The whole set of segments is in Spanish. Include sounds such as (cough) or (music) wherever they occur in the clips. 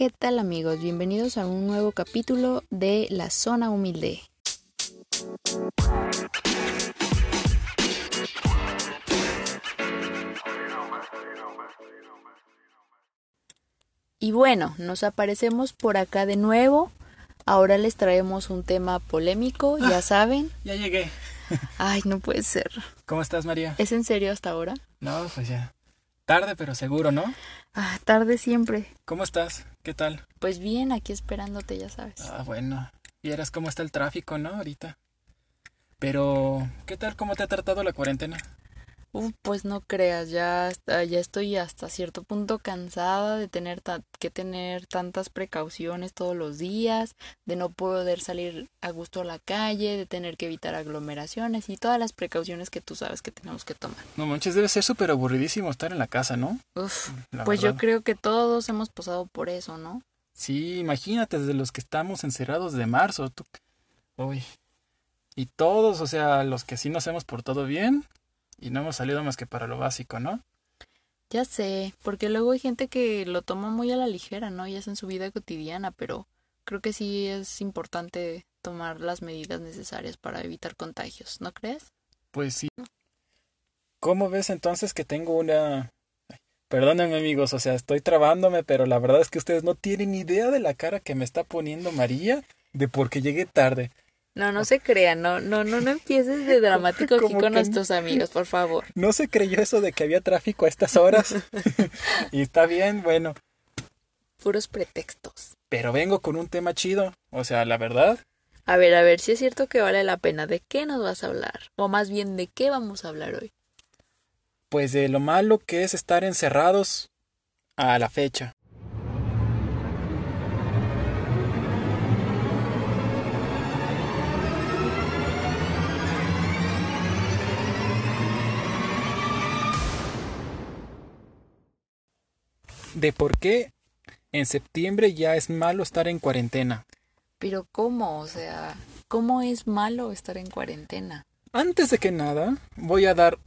¿Qué tal amigos? Bienvenidos a un nuevo capítulo de La Zona Humilde. Y bueno, nos aparecemos por acá de nuevo. Ahora les traemos un tema polémico, ya Ah. saben. Ya llegué. Ay, no puede ser. ¿Cómo estás, María? ¿Es en serio hasta ahora? No, pues ya. Tarde, pero seguro, ¿no? Ah, tarde siempre. ¿Cómo estás? ¿Qué tal? Pues bien, aquí esperándote, ya sabes. Ah, bueno. Vieras cómo está el tráfico, ¿no? Ahorita. Pero, ¿qué tal? ¿Cómo te ha tratado la cuarentena? Pues no creas, ya, hasta- ya estoy hasta cierto punto cansada de tener que tener tantas precauciones todos los días, de no poder salir a gusto a la calle, de tener que evitar aglomeraciones y todas las precauciones que tú sabes que tenemos que tomar. No manches, debe ser súper aburridísimo estar en la casa, ¿no? Uf, La pues yo creo que todos hemos pasado por eso, ¿no? Sí, imagínate, desde los que estamos encerrados de marzo. Tú... Uy. Y todos, o sea, los que sí nos hemos portado bien y no hemos salido más que para lo básico, ¿no? Ya sé, porque luego hay gente que lo toma muy a la ligera, ¿no? Y es en su vida cotidiana, pero creo que sí es importante tomar las medidas necesarias para evitar contagios, ¿no crees? Pues sí. ¿Cómo ves entonces que tengo una... Perdónenme amigos, o sea, estoy trabándome, pero la verdad es que ustedes no tienen idea de la cara que me está poniendo María de por qué llegué tarde. No, no se crean, no, no, no, no empieces de dramático aquí con nuestros amigos, por favor. (laughs) ¿No se creyó eso de que había tráfico a estas horas? (laughs) y está bien, bueno, Puros pretextos. pero vengo con un tema chido, o sea, la verdad, A ver, a ver, si es cierto que vale la pena, ¿de qué nos vas a hablar? O más bien, ¿de qué vamos a hablar hoy? pues de lo malo que es estar encerrados a la fecha. De por qué en septiembre ya es malo estar en cuarentena. Pero ¿cómo? O sea, ¿cómo es malo estar en cuarentena? Antes de que nada, voy a dar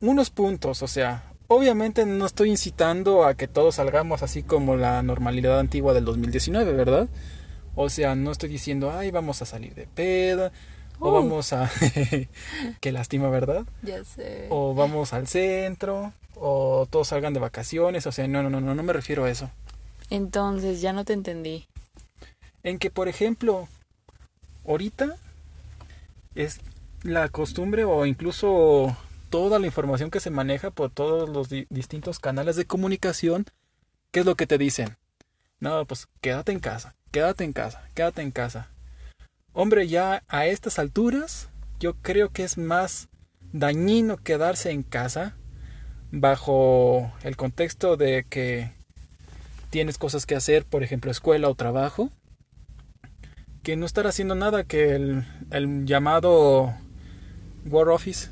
unos puntos, o sea, obviamente no estoy incitando a que todos salgamos así como la normalidad antigua del 2019, ¿verdad? O sea, no estoy diciendo, ay, vamos a salir de peda, o Uh. vamos a... (laughs) Qué lástima, ¿verdad? Ya sé. O vamos al centro, o todos salgan de vacaciones, o sea, no, no, no, no, no me refiero a eso. Entonces, ya no te entendí. En que, por ejemplo, ahorita es la costumbre o incluso toda la información que se maneja por todos los di- distintos canales de comunicación, ¿qué es lo que te dicen? No, pues quédate en casa, quédate en casa, quédate en casa. Hombre, ya a estas alturas, yo creo que es más dañino quedarse en casa bajo el contexto de que tienes cosas que hacer, por ejemplo, escuela o trabajo, que no estar haciendo nada que el, llamado War Office.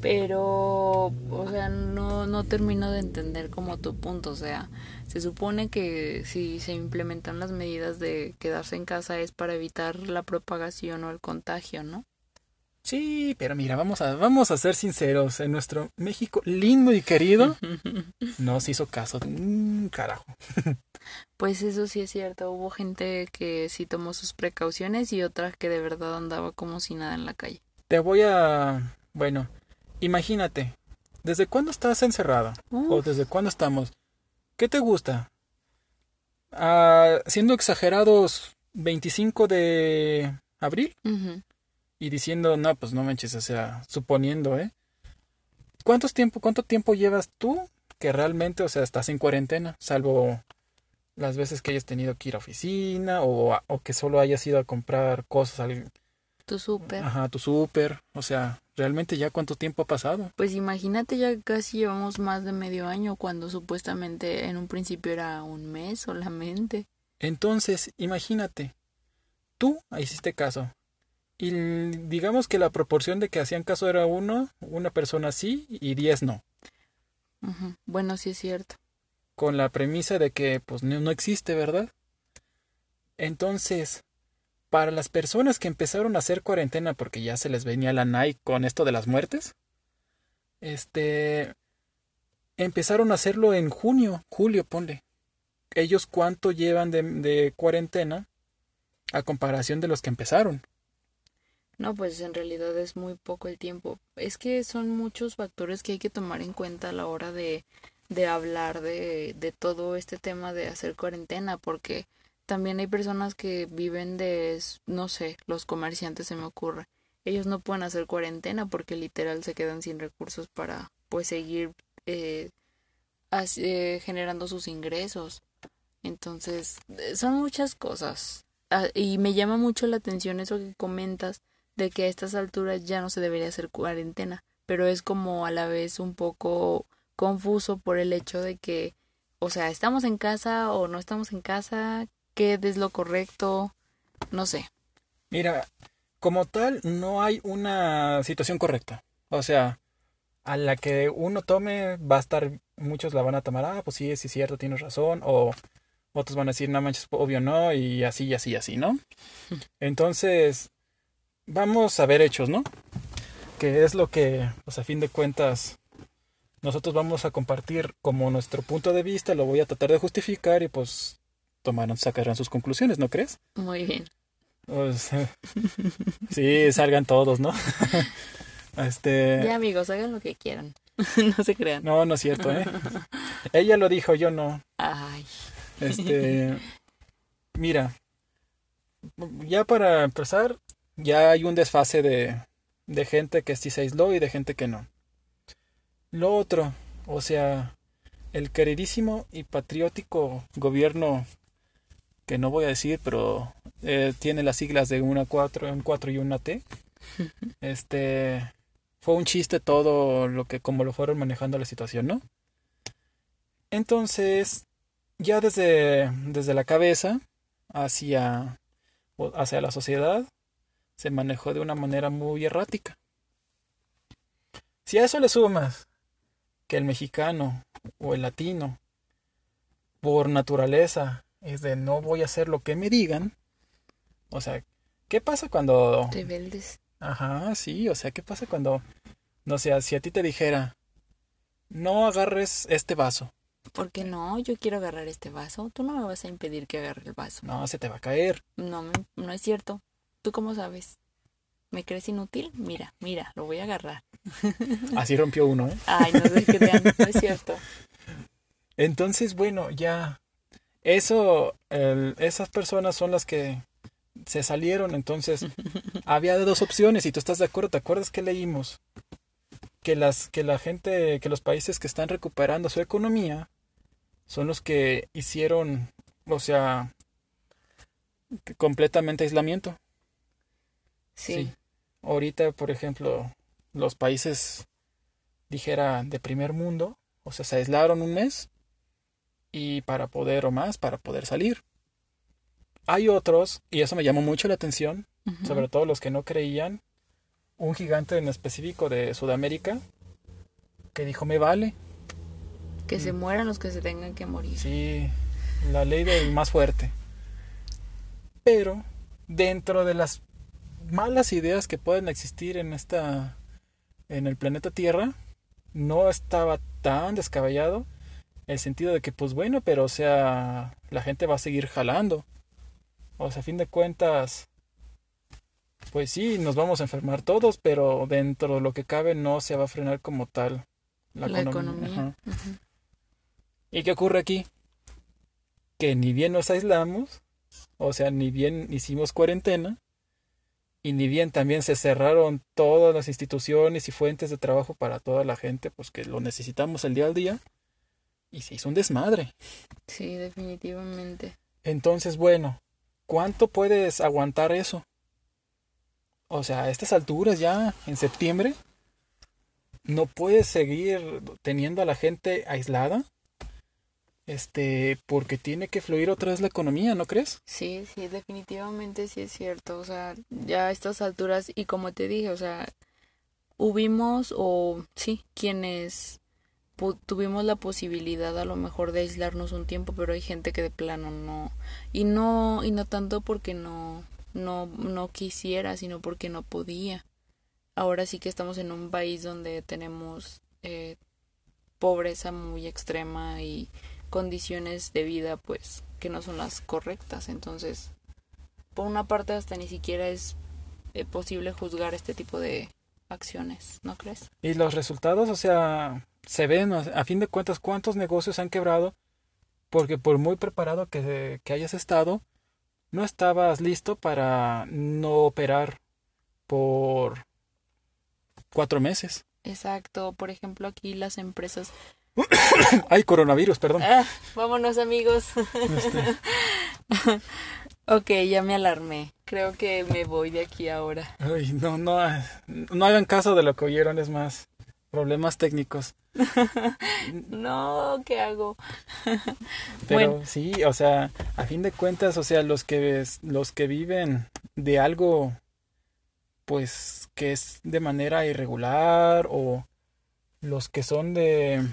Pero, o sea, no, no termino de entender como tu punto. O sea, se supone que si se implementan las medidas de quedarse en casa es para evitar la propagación o el contagio, ¿no? Sí, pero mira, vamos a, vamos a ser sinceros, en nuestro México lindo y querido (laughs) no se hizo caso de un carajo. Pues eso sí es cierto. Hubo gente que sí tomó sus precauciones y otra que de verdad andaba como si nada en la calle. Te voy a... Bueno, imagínate, ¿desde cuándo estás encerrada? ¿O desde cuándo estamos? ¿Qué te gusta? Ah, siendo exagerados, 25 de abril y diciendo, no, pues no manches, o sea, suponiendo, ¿eh? ¿Cuántos tiempo, cuánto tiempo llevas tú que realmente, o sea, estás en cuarentena, salvo las veces que hayas tenido que ir a oficina o, a- o que solo hayas ido a comprar cosas al, Tu súper. ajá, tu súper, o sea, realmente ya cuánto tiempo ha pasado. Pues imagínate, ya casi llevamos más de medio año cuando supuestamente en un principio era un mes solamente. Entonces, imagínate, tú hiciste caso. Y digamos que la proporción de que hacían caso era uno, una persona sí y diez no. Bueno, sí es cierto. Con la premisa de que pues no, no existe, ¿verdad? Entonces, para las personas que empezaron a hacer cuarentena porque ya se les venía la Nike con esto de las muertes, este, empezaron a hacerlo en junio, julio, ponle. ellos cuánto llevan de, de cuarentena a comparación de los que empezaron. No, pues en realidad es muy poco el tiempo. Es que son muchos factores que hay que tomar en cuenta a la hora de, de hablar de, de todo este tema de hacer cuarentena, porque también hay personas que viven de, no sé, los comerciantes se me ocurre. Ellos no pueden hacer cuarentena porque literal se quedan sin recursos para pues seguir eh, eh, generando sus ingresos. Entonces, eh, son muchas cosas. Ah, y me llama mucho la atención eso que comentas de que a estas alturas ya no se debería hacer cuarentena, pero es como a la vez un poco confuso por el hecho de que, o sea, estamos en casa o no estamos en casa, qué es lo correcto, no sé. Mira, como tal, no hay una situación correcta. O sea, a la que uno tome va a estar, muchos la van a tomar, ah, pues sí, sí es cierto, tienes razón, o otros van a decir, no manches, obvio no, y así, y así, y así, ¿no? (laughs) Entonces, vamos a ver hechos, ¿no? Que es lo que, pues a fin de cuentas, nosotros vamos a compartir como nuestro punto de vista, lo voy a tratar de justificar y pues tomarán, sacarán sus conclusiones, ¿no crees? Muy bien. Pues, (laughs) sí, salgan todos, ¿no? (laughs) este... Ya amigos, hagan lo que quieran. (laughs) no se crean. No, no es cierto, ¿eh? Ella lo dijo, yo no. Ay. Este... Mira, ya para empezar, ya hay un desfase de, de gente que sí se aisló y de gente que no. Lo otro, o sea, el queridísimo y patriótico gobierno que no voy a decir, pero eh, tiene las siglas de una 4, un 4 y una T. (laughs) Este fue un chiste todo lo que como lo fueron manejando la situación, ¿no? Entonces, ya desde, desde la cabeza hacia, hacia la sociedad se manejó de una manera muy errática. Si a eso le sumas que el mexicano o el latino, por naturaleza, es de no voy a hacer lo que me digan. O sea, ¿qué pasa cuando... Rebeldes. Ajá, sí, o sea, ¿qué pasa cuando... No sé, si a ti te dijera, no agarres este vaso. ¿Por qué no? Yo quiero agarrar este vaso. Tú no me vas a impedir que agarre el vaso. No, se te va a caer. No, no es cierto. ¿Tú cómo sabes? ¿Me crees inútil? Mira, mira, lo voy a agarrar. (laughs) Así rompió uno, ¿eh? Ay, no sé qué no es cierto. (laughs) Entonces, bueno, ya eso, esas personas son las que se salieron, entonces (laughs) había dos opciones y tú estás de acuerdo, ¿te acuerdas que leímos? Que las que la gente, que los países que están recuperando su economía son los que hicieron, o sea, completamente aislamiento. Sí. Ahorita, por ejemplo, los países dijera de primer mundo, o sea, se aislaron un mes y para poder o más para poder salir. Hay otros, y eso me llamó mucho la atención, sobre todo los que no creían, un gigante en específico de Sudamérica que dijo me vale. Que se mm. mueran los que se tengan que morir. Sí, la ley del más fuerte. Pero dentro de las malas ideas que pueden existir en esta en el planeta Tierra, no estaba tan descabellado el sentido de que, pues bueno, pero o sea, la gente va a seguir jalando. O sea, a fin de cuentas, pues sí, nos vamos a enfermar todos, pero dentro de lo que cabe no se va a frenar como tal la, economía. ¿Y qué ocurre aquí? Que ni bien nos aislamos, o sea, ni bien hicimos cuarentena, y ni bien también se cerraron todas las instituciones y fuentes de trabajo para toda la gente, pues que lo necesitamos el día al día y se hizo un desmadre. Sí, definitivamente. Entonces, bueno, ¿cuánto puedes aguantar eso? O sea, a estas alturas ya, en septiembre, no puedes seguir teniendo a la gente aislada. Este, porque tiene que fluir otra vez la economía, ¿no crees? Sí, sí, definitivamente sí es cierto. O sea, ya a estas alturas, y como te dije, o sea, hubimos, o sí, quienes tuvimos la posibilidad a lo mejor de aislarnos un tiempo, pero hay gente que de plano no y no y no tanto porque no no no quisiera, sino porque no podía. Ahora sí que estamos en un país donde tenemos eh, pobreza muy extrema y condiciones de vida pues que no son las correctas. Entonces, por una parte hasta ni siquiera es eh, posible juzgar este tipo de acciones, ¿no crees? Y los resultados, o sea, se ven, a fin de cuentas, cuántos negocios han quebrado porque por muy preparado que, que hayas estado, no estabas listo para no operar por cuatro meses. Exacto, por ejemplo aquí las empresas... (coughs) Ay, coronavirus, perdón. Ah, vámonos amigos. Este. (laughs) ok, ya me alarmé. Creo que me voy de aquí ahora. Ay, no, no, no hagan caso de lo que oyeron, es más, problemas técnicos. (laughs) no, ¿qué hago? (laughs) Pero sí, o sea, a fin de cuentas, o sea, los que los que viven de algo pues que es de manera irregular o los que son de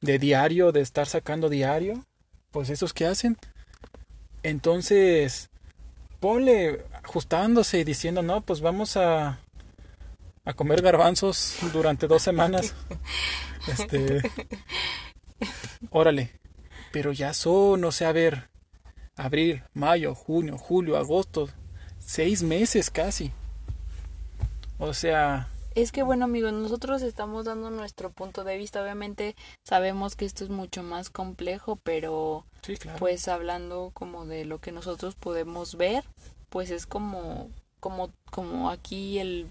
de diario, de estar sacando diario, pues esos que hacen. Entonces, ponle ajustándose y diciendo, no, pues vamos a, a comer garbanzos durante dos semanas. (laughs) Este, órale, pero ya son, o sea, a ver, abril, mayo, junio, julio, agosto, seis meses casi. O sea... Es que bueno amigos, nosotros estamos dando nuestro punto de vista. Obviamente sabemos que esto es mucho más complejo, pero pues hablando como de lo que nosotros podemos ver, pues es como como como aquí el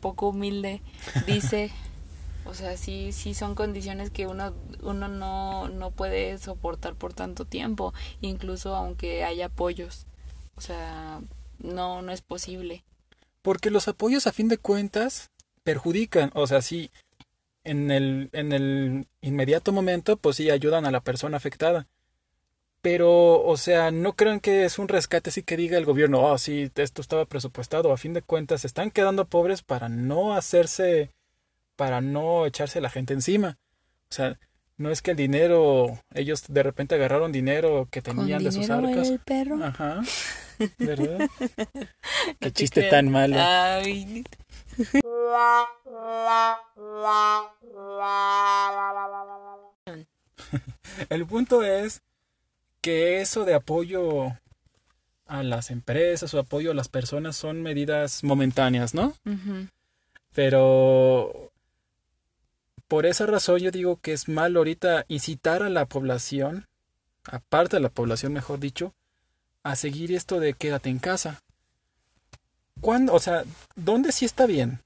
poco humilde dice, (laughs) o sea, sí sí son condiciones que uno uno no no puede soportar por tanto tiempo, incluso aunque haya apoyos. O sea, no no es posible. Porque los apoyos a fin de cuentas perjudican, o sea, sí, en el, en el inmediato momento, pues sí ayudan a la persona afectada. Pero, o sea, no crean que es un rescate así que diga el gobierno, oh, sí, esto estaba presupuestado. A fin de cuentas, están quedando pobres para no hacerse, para no echarse la gente encima. O sea, no es que el dinero, ellos de repente agarraron dinero que tenían de sus arcas. El perro? Ajá. ¿Verdad? (laughs) Qué chiste tan malo. (laughs) (laughs) El punto es que eso de apoyo a las empresas o apoyo a las personas son medidas momentáneas, ¿no? Pero por esa razón yo digo que es mal ahorita incitar a la población, aparte de la población mejor dicho, a seguir esto de quédate en casa. ¿Cuándo? O sea, ¿dónde sí está bien?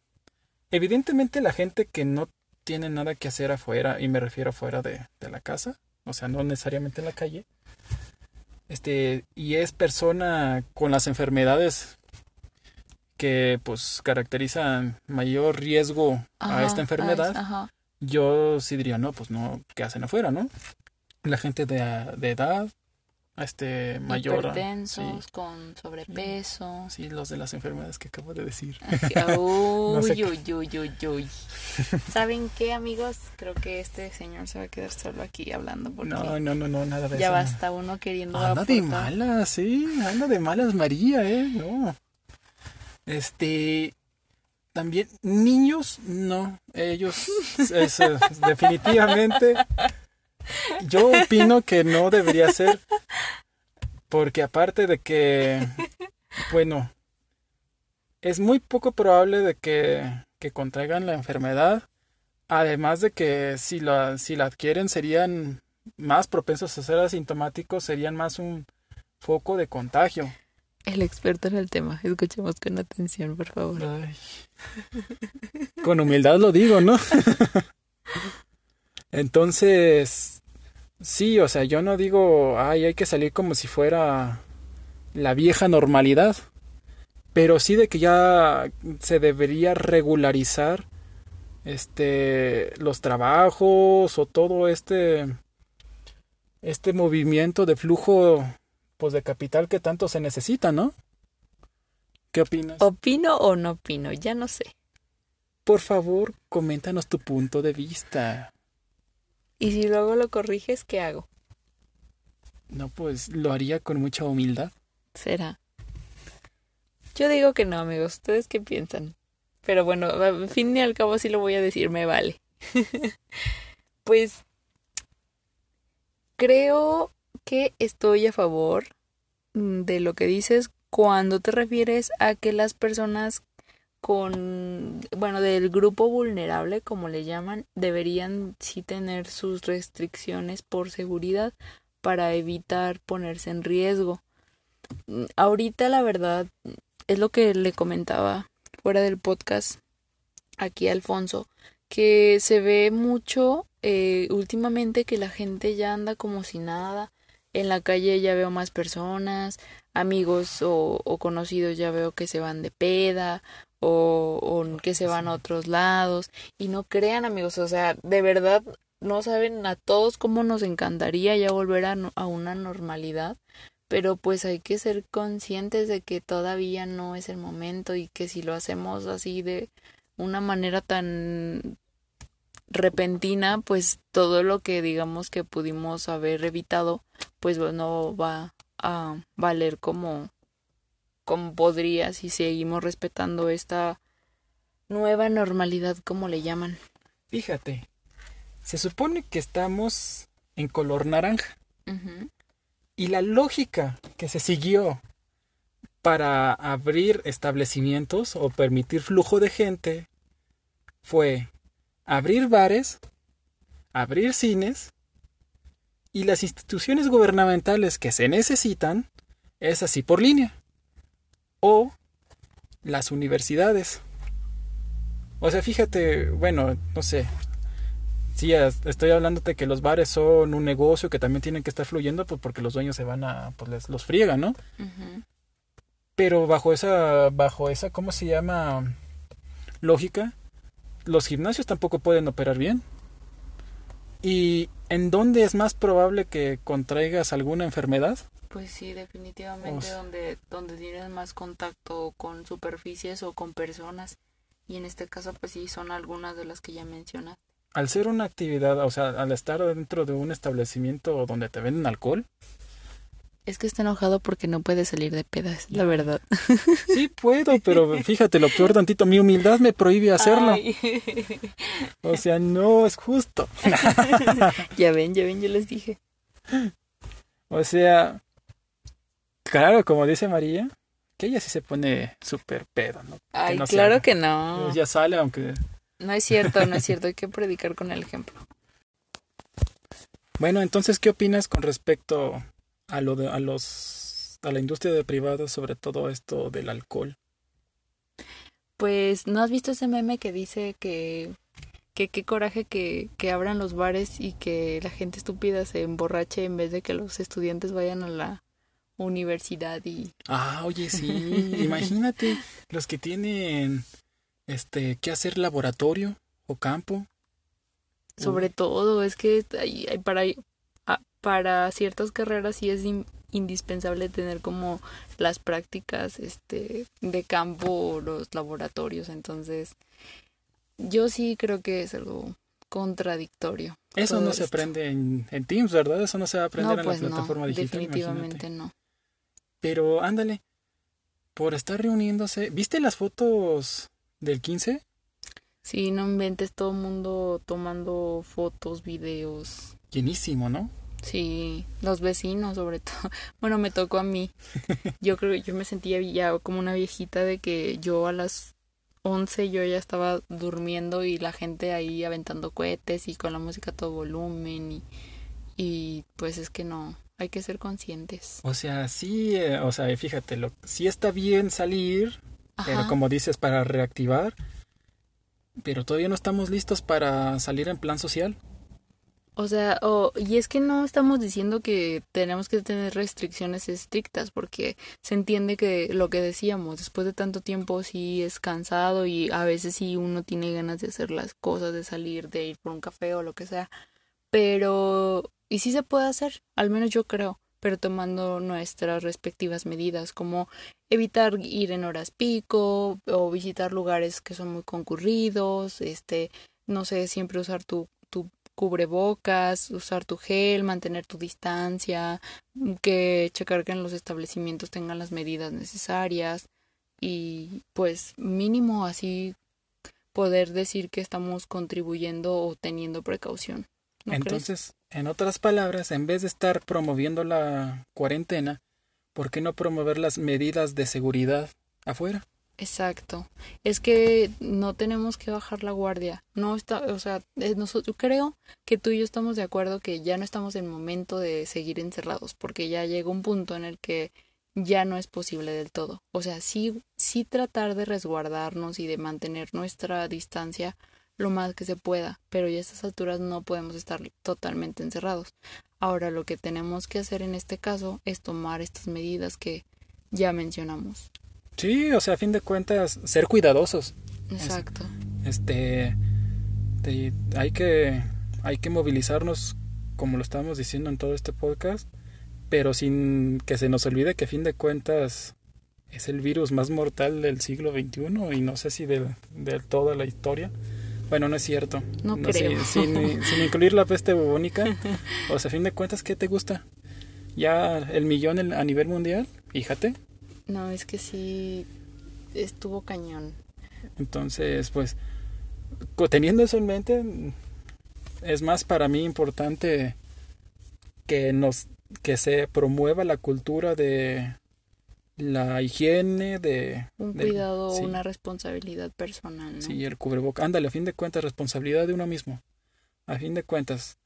Evidentemente la gente que no tiene nada que hacer afuera, y me refiero afuera de, de la casa, o sea, no necesariamente en la calle, este, y es persona con las enfermedades que pues caracterizan mayor riesgo a esta enfermedad, yo sí diría, no, pues no, ¿qué hacen afuera, no? La gente de, de edad, este mayor hipertensos con sobrepeso. Sí los de las enfermedades que acabo de decir. (laughs) Uy, uy, uy, uy, (laughs) uy. saben qué amigos creo que este señor se va a quedar solo aquí hablando porque no no no no nada de ya basta uno queriendo anda de malas sí anda de malas María eh no. Este también niños no ellos (laughs) definitivamente yo opino que no debería ser. Porque aparte de que, bueno, es muy poco probable de que, que contraigan la enfermedad. Además de que si la, si la adquieren serían más propensos a ser asintomáticos, serían más un foco de contagio. El experto en el tema, escuchemos con atención, por favor. Con humildad lo digo, ¿no? (laughs) Entonces, sí, o sea, yo no digo, ay, hay que salir como si fuera la vieja normalidad, pero sí de que ya se debería regularizar este los trabajos o todo este este movimiento de flujo pues de capital que tanto se necesita, ¿no? ¿Qué opinas? ¿Opino o no opino? Ya no sé. Por favor, coméntanos tu punto de vista. Y si luego lo corriges, ¿qué hago? No, pues lo haría con mucha humildad. ¿Será? Yo digo que no, amigos. ¿Ustedes qué piensan? Pero bueno, al fin y al cabo sí lo voy a decir, me vale. (laughs) pues creo que estoy a favor mm, de lo que dices cuando te refieres a que las personas con, bueno, del grupo vulnerable, como le llaman, deberían sí tener sus restricciones por seguridad para evitar ponerse en riesgo. Mm, ahorita la verdad es lo que le comentaba fuera del podcast aquí Alfonso, que se ve mucho eh, últimamente que la gente ya anda como si nada. En la calle ya veo más personas, amigos o, o conocidos ya veo que se van de peda o, o que se van a otros lados. Y no crean amigos, o sea, de verdad no saben a todos cómo nos encantaría ya volver a, a, una normalidad, pero pues hay que ser conscientes de que todavía no es el momento y que si lo hacemos así de una manera tan repentina, pues todo lo que digamos que pudimos haber evitado, pues no va a valer como como podría si seguimos respetando esta nueva normalidad como le llaman. Fíjate, se supone que estamos en color naranja. Y la lógica que se siguió para abrir establecimientos o permitir flujo de gente fue abrir bares, abrir cines y las instituciones gubernamentales que se necesitan es así por línea o las universidades. O sea, fíjate, bueno, no sé. Sí, estoy hablándote que los bares son un negocio que también tienen que estar fluyendo, pues porque los dueños se van a, pues les, los friegan, ¿no? Pero bajo esa, bajo esa, ¿cómo se llama? Lógica, los gimnasios tampoco pueden operar bien. ¿Y en dónde es más probable que contraigas alguna enfermedad? Pues sí, definitivamente donde, donde tienes más contacto con superficies o con personas. Y en este caso, pues sí, son algunas de las que ya mencionas. Al ser una actividad, o sea, al estar dentro de un establecimiento donde te venden alcohol. Es que está enojado porque no puede salir de pedas, la verdad. Sí puedo, pero (laughs) fíjate, lo peor tantito, mi humildad me prohíbe hacerlo. O sea, no es justo. (laughs) ya ven, ya ven, yo les dije. O sea, Claro, como dice María, que ella sí se pone súper pedo, ¿no? Ay, claro que no. Ya sale, aunque... No es cierto, no es cierto, hay que predicar con el ejemplo. Bueno, entonces, ¿qué opinas con respecto a lo de, a los a la industria de privados sobre todo esto del alcohol? Pues, ¿no has visto ese meme que dice que que qué coraje que, que abran los bares y que la gente estúpida se emborrache en vez de que los estudiantes vayan a la universidad y... Ah, oye, sí, (laughs) imagínate los que tienen este que hacer laboratorio o campo. Sobre todo, es que para, para ciertas carreras sí es indispensable tener como las prácticas este de campo o los laboratorios, entonces yo sí creo que es algo contradictorio. Eso no se aprende en, en, Teams, ¿verdad? Eso no se va a aprender en la pues plataforma digital. Definitivamente no. Pero ándale, por estar reuniéndose, ¿viste las fotos del 15? Sí, no inventes todo el mundo tomando fotos, videos. Llenísimo, ¿no? Sí, los vecinos sobre todo. (laughs) Bueno, me tocó a mí. (laughs) Yo creo que yo me sentía ya como una viejita de que yo a las 11 yo ya estaba durmiendo y la gente ahí aventando cohetes y con la música a todo volumen y, y pues es que no, hay que ser conscientes. O sea, sí, eh, o sea, fíjate, lo, sí está bien salir, pero como dices, para reactivar, pero todavía no estamos listos para salir en plan social. O sea, y es que no estamos diciendo que tenemos que tener restricciones estrictas, porque se entiende que lo que decíamos, después de tanto tiempo sí es cansado y a veces sí uno tiene ganas de hacer las cosas, de salir, de ir por un café o lo que sea, pero y sí se puede hacer, al menos yo creo, pero tomando nuestras respectivas medidas, como evitar ir en horas pico o visitar lugares que son muy concurridos, este, no sé, siempre usar tu, tu cubrebocas, usar tu gel, mantener tu distancia, que checar que en los establecimientos tengan las medidas necesarias y pues mínimo así poder decir que estamos contribuyendo o teniendo precaución. ¿No crees? Entonces, en otras palabras, en vez de estar promoviendo la cuarentena, ¿por qué no promover las medidas de seguridad afuera? Exacto. Es que no tenemos que bajar la guardia. No está, o sea, eh, nosotros creo que tú y yo estamos de acuerdo que ya no estamos en momento de seguir encerrados, porque ya llega un punto en el que ya no es posible del todo. O sea, sí, sí tratar de resguardarnos y de mantener nuestra distancia lo más que se pueda, pero ya a estas alturas no podemos estar totalmente encerrados. Ahora lo que tenemos que hacer en este caso es tomar estas medidas que ya mencionamos. Sí, o sea, a fin de cuentas, ser cuidadosos. Exacto. Este, te- hay que, hay que movilizarnos, como lo estábamos diciendo en todo este podcast, pero sin que se nos olvide que a fin de cuentas es el virus más mortal del siglo XXI y no sé si de, de toda la historia. Bueno, no es cierto. No si- creo. sin, (laughs) sin incluir la peste bubónica. O sea, a fin de cuentas, ¿qué te gusta? Ya el millón a nivel mundial, fíjate. No, es que sí estuvo cañón. Entonces, pues, teniendo eso en mente, es más para mí importante que nos que se promueva la cultura de la higiene, de Un cuidado sí, una responsabilidad personal, ¿no? sí, el cubreboca. Ándale, a fin de cuentas, responsabilidad de uno mismo. A fin de cuentas,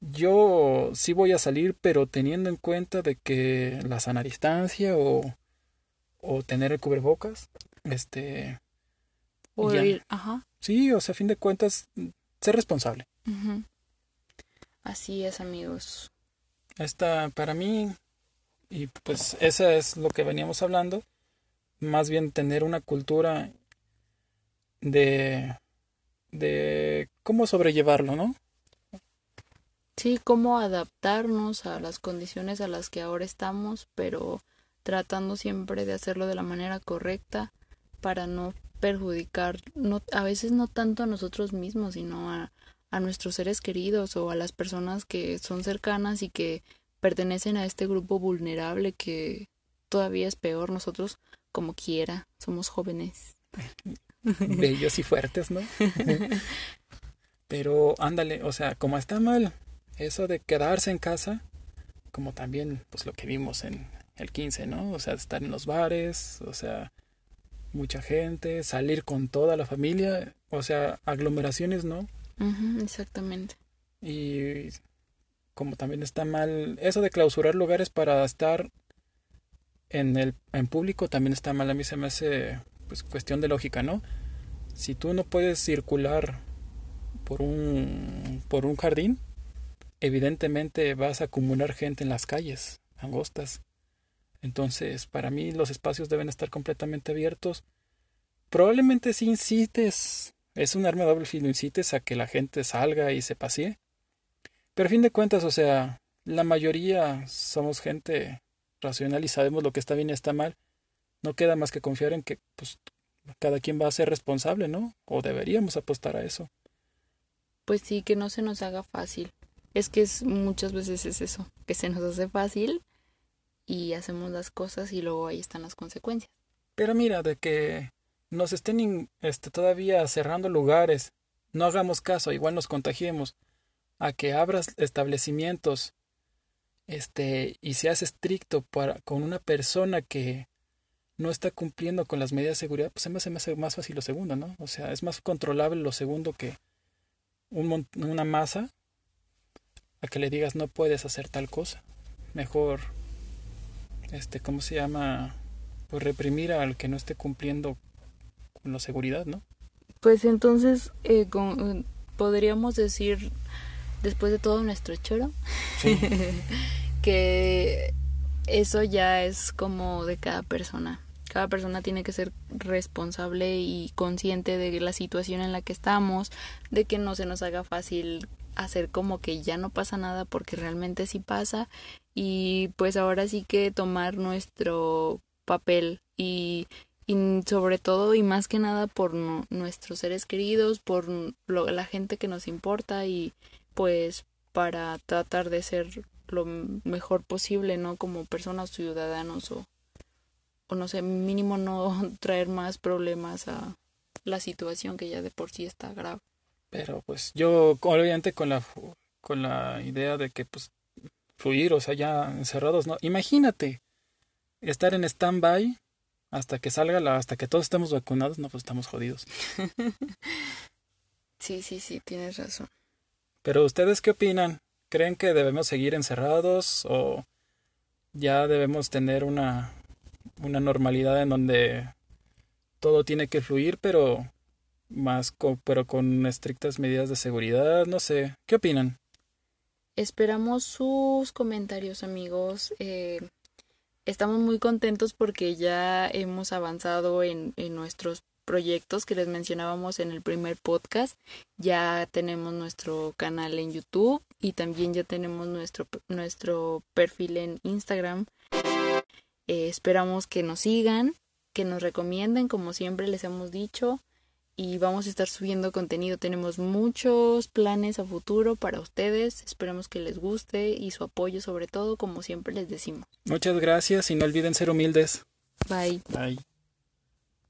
yo sí voy a salir, pero teniendo en cuenta de que la sana distancia o, o tener el cubrebocas, este, O ya. ir, ajá. Sí, o sea, a fin de cuentas, ser responsable. Así es, amigos. Esta, para mí, y pues esa es lo que veníamos hablando, más bien tener una cultura de, de cómo sobrellevarlo, ¿no? Sí, cómo adaptarnos a las condiciones a las que ahora estamos, pero tratando siempre de hacerlo de la manera correcta para no perjudicar, no, a veces no tanto a nosotros mismos, sino a, a nuestros seres queridos o a las personas que son cercanas y que pertenecen a este grupo vulnerable que todavía es peor. Nosotros, como quiera, somos jóvenes. (laughs) Bellos y fuertes, ¿no? (laughs) Pero ándale, o sea, como está mal eso de quedarse en casa, como también pues lo que vimos en el 15, ¿no? O sea, estar en los bares, o sea, mucha gente, salir con toda la familia, o sea, aglomeraciones, ¿no? Exactamente. Y como también está mal eso de clausurar lugares para estar en el en público también está mal. A mí se me hace pues cuestión de lógica no si tú no puedes circular por un por un jardín evidentemente vas a acumular gente en las calles angostas. Entonces para mí los espacios deben estar completamente abiertos. Probablemente si incites es un arma de doble filo incites a que la gente salga y se pasee pero a fin de cuentas, o sea, la mayoría somos gente racional y sabemos lo que está bien y está mal. No queda más que confiar en que pues cada quien va a ser responsable, ¿no? O deberíamos apostar a eso. Pues sí, que no se nos haga fácil. Es que es, muchas veces es eso, que se nos hace fácil y hacemos las cosas y luego ahí están las consecuencias. Pero mira, de que nos estén este, todavía cerrando lugares, no hagamos caso, igual nos contagiemos, a que abras establecimientos este, y seas estricto para, con una persona que no está cumpliendo con las medidas de seguridad, pues se me hace más, fácil lo segundo, ¿no? O sea, es más controlable lo segundo que un, una masa a que le digas no puedes hacer tal cosa. Mejor, este, ¿cómo se llama? Pues reprimir al que no esté cumpliendo con la seguridad, ¿no? Pues entonces eh, con- eh, podríamos decir, después de todo nuestro choro, Sí. (laughs) que eso ya es como de cada persona. Cada persona tiene que ser responsable y consciente de la situación en la que estamos, de que no se nos haga fácil hacer como que ya no pasa nada porque realmente sí pasa y pues ahora sí que tomar nuestro papel y, y sobre todo y más que nada por nu- nuestros seres queridos, por lo- la gente que nos importa y pues para tratar de ser lo mejor posible, ¿no? Como personas ciudadanos o, o no sé, mínimo no (laughs) traer más problemas a la situación que ya de por sí está grave. Pero pues yo, obviamente, con la con la idea de que pues fluir, o sea, ya encerrados, ¿no? Imagínate estar en stand-by hasta que salga la, hasta que todos estemos vacunados, no, pues estamos jodidos. (laughs) sí, sí, sí, tienes razón. Pero ustedes qué opinan? ¿Creen que debemos seguir encerrados o ya debemos tener una, una normalidad en donde todo tiene que fluir, pero más con, pero con estrictas medidas de seguridad? No sé, ¿qué opinan? Esperamos sus comentarios, amigos. Eh, estamos muy contentos porque ya hemos avanzado en, en nuestros proyectos que les mencionábamos en el primer podcast. Ya tenemos nuestro canal en YouTube y también ya tenemos nuestro, nuestro perfil en Instagram. Eh, esperamos que nos sigan, que nos recomienden, como siempre les hemos dicho. Y vamos a estar subiendo contenido. Tenemos muchos planes a futuro para ustedes. Esperemos que les guste y su apoyo sobre todo, como siempre les decimos. Muchas gracias y no olviden ser humildes. Bye. Bye.